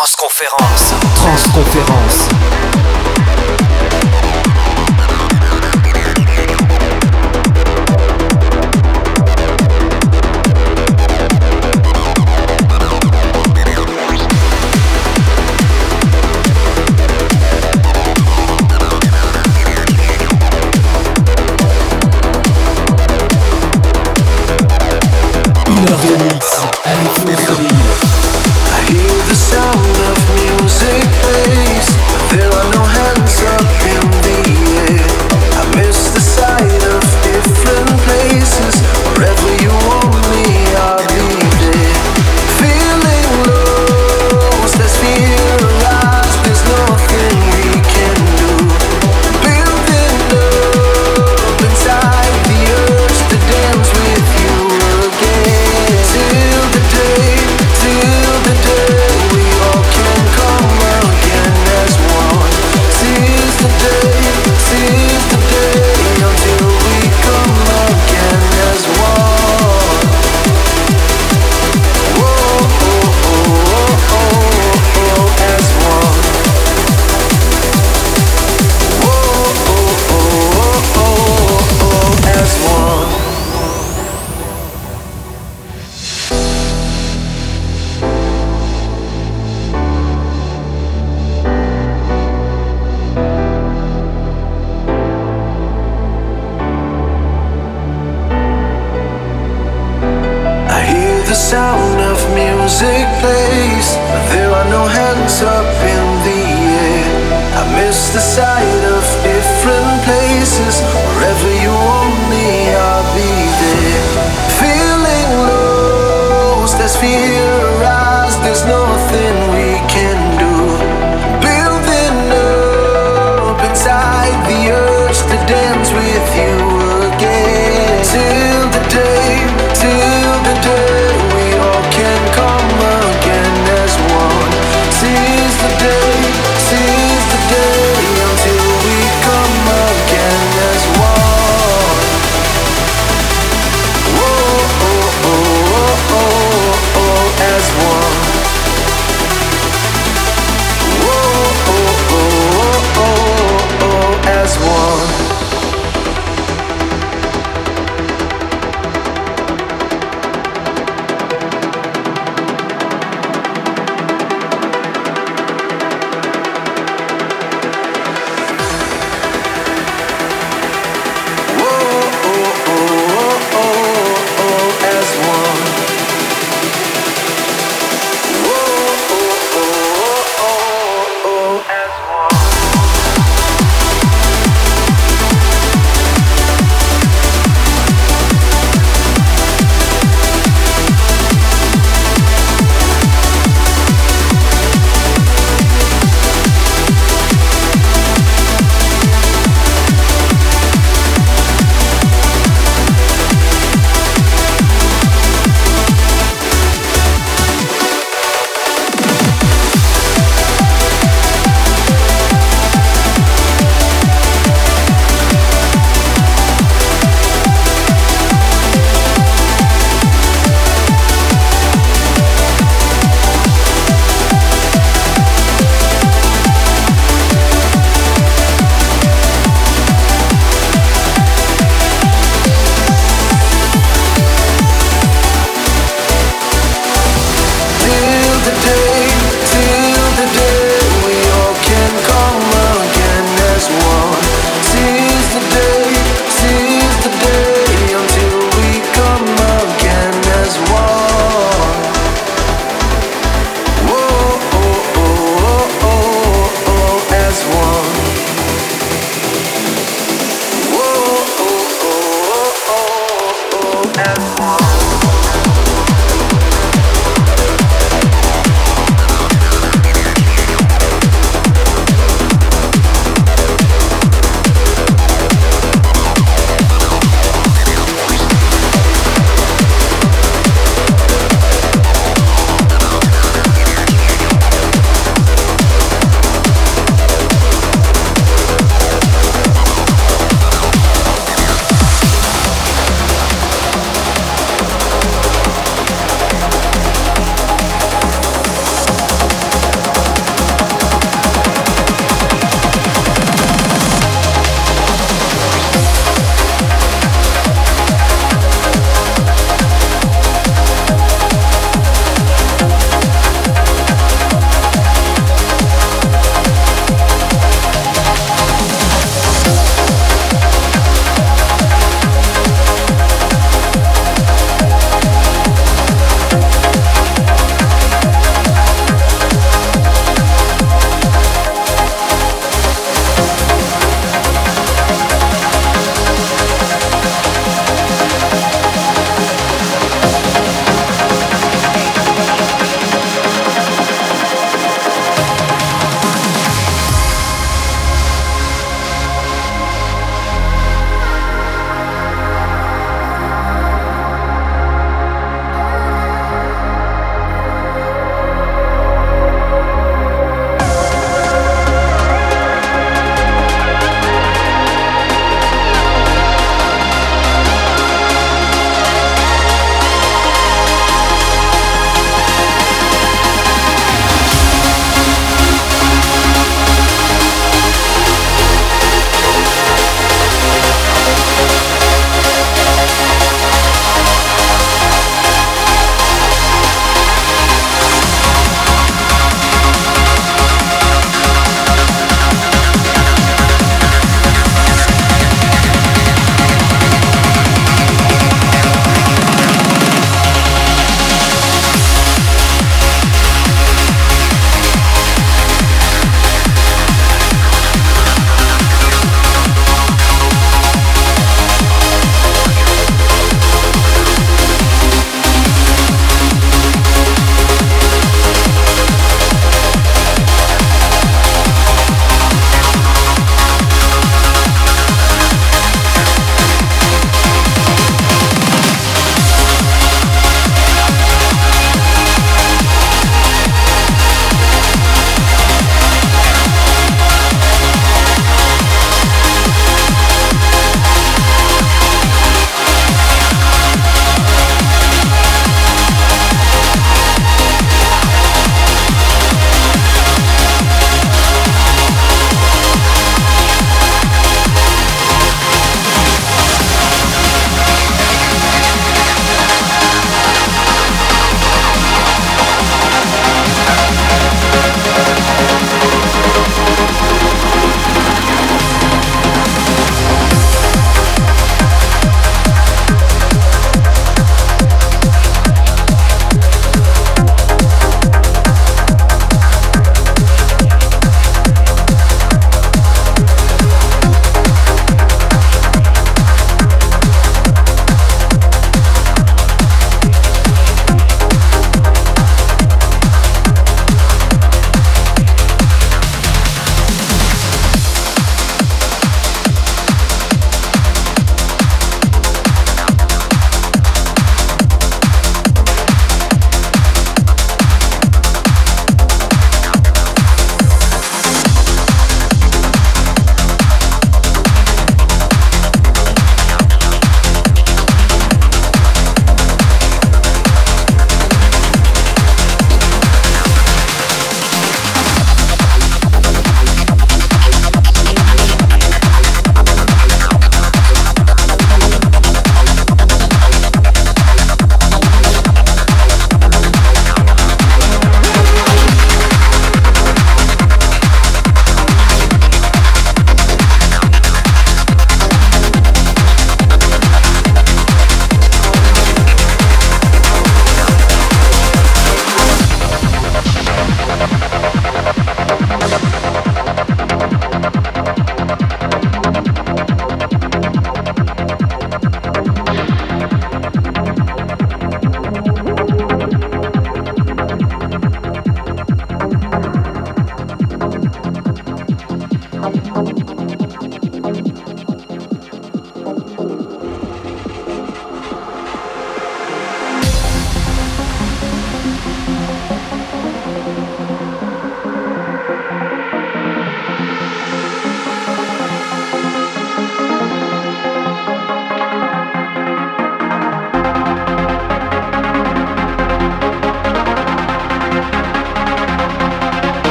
Transconférence. Transconférence. atmosphere arise, there's nothing we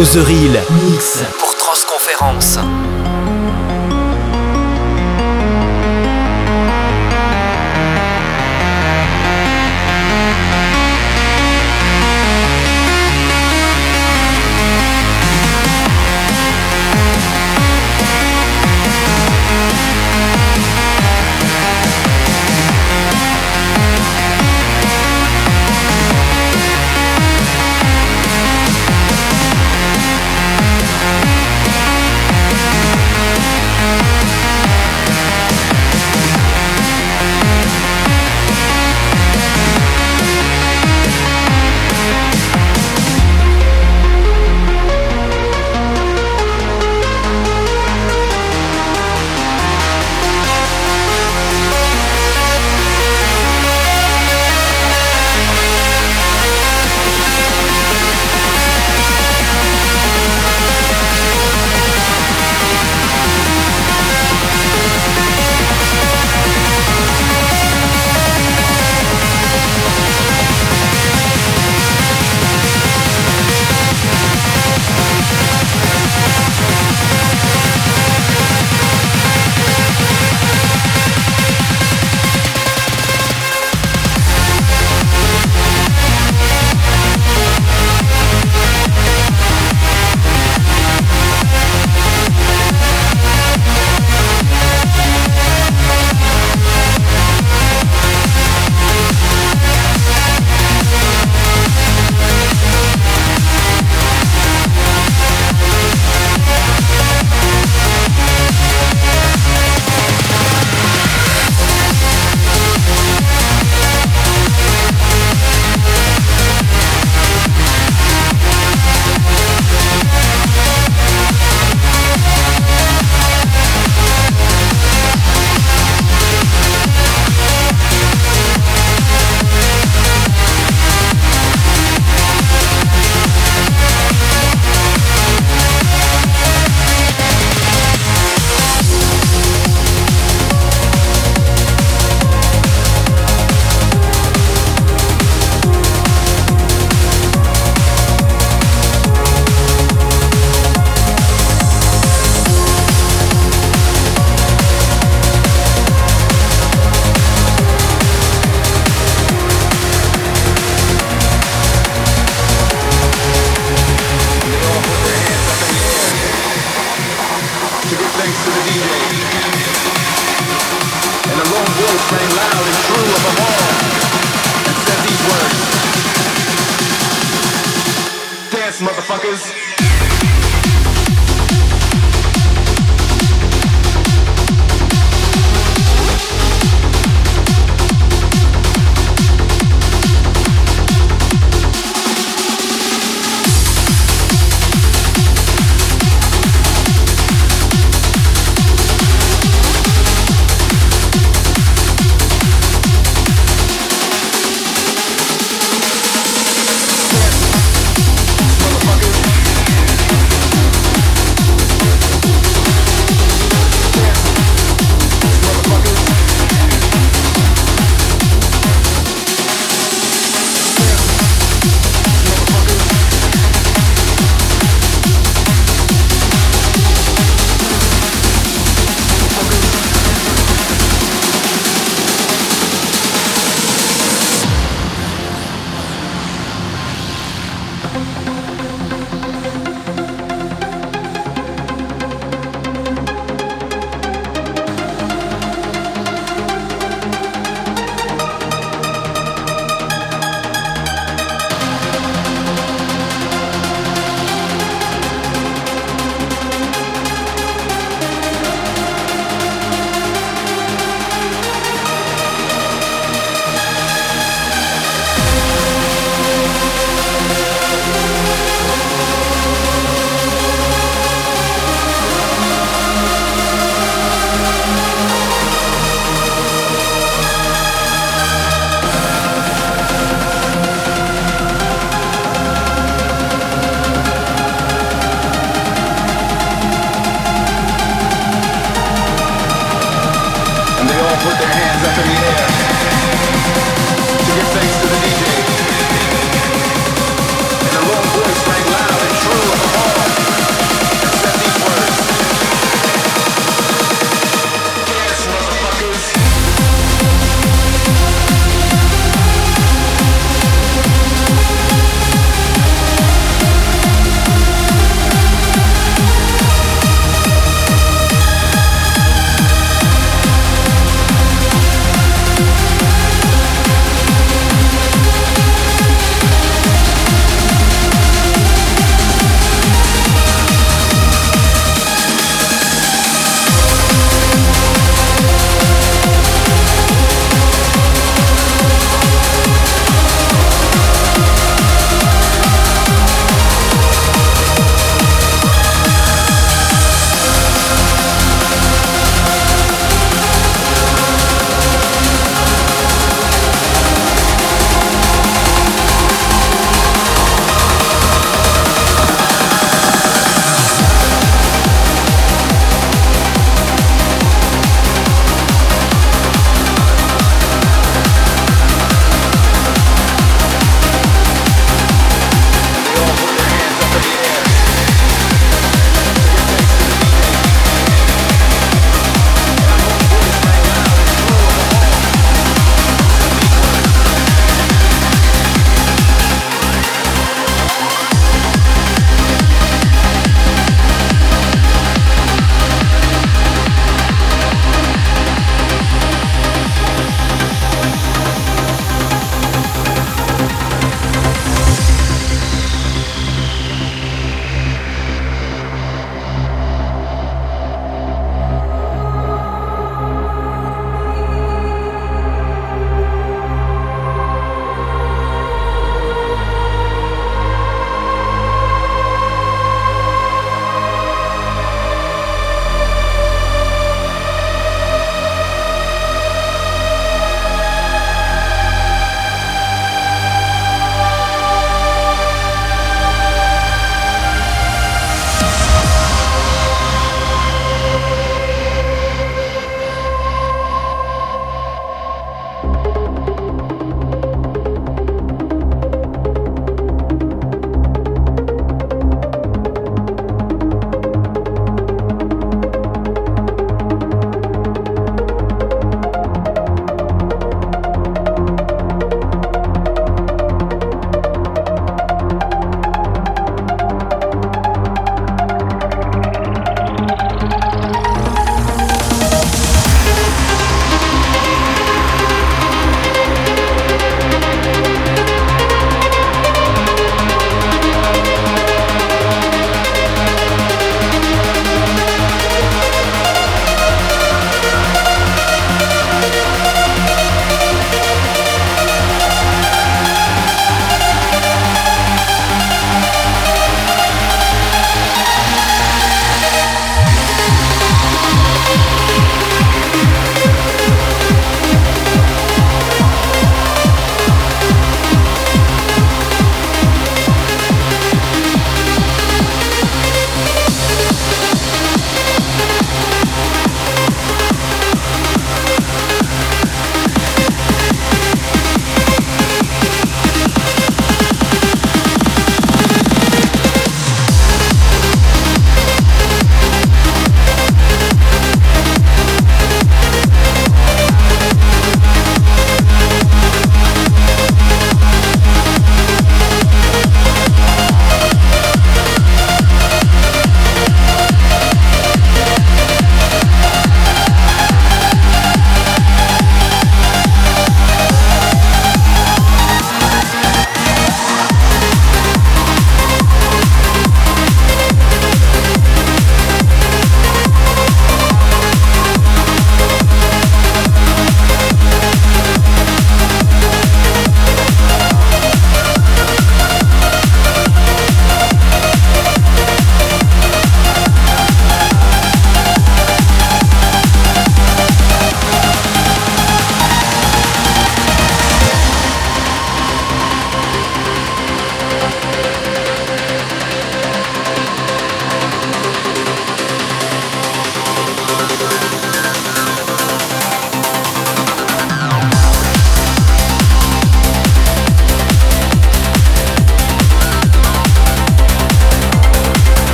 Real Mix pour Transconférence.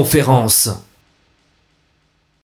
Transconférence.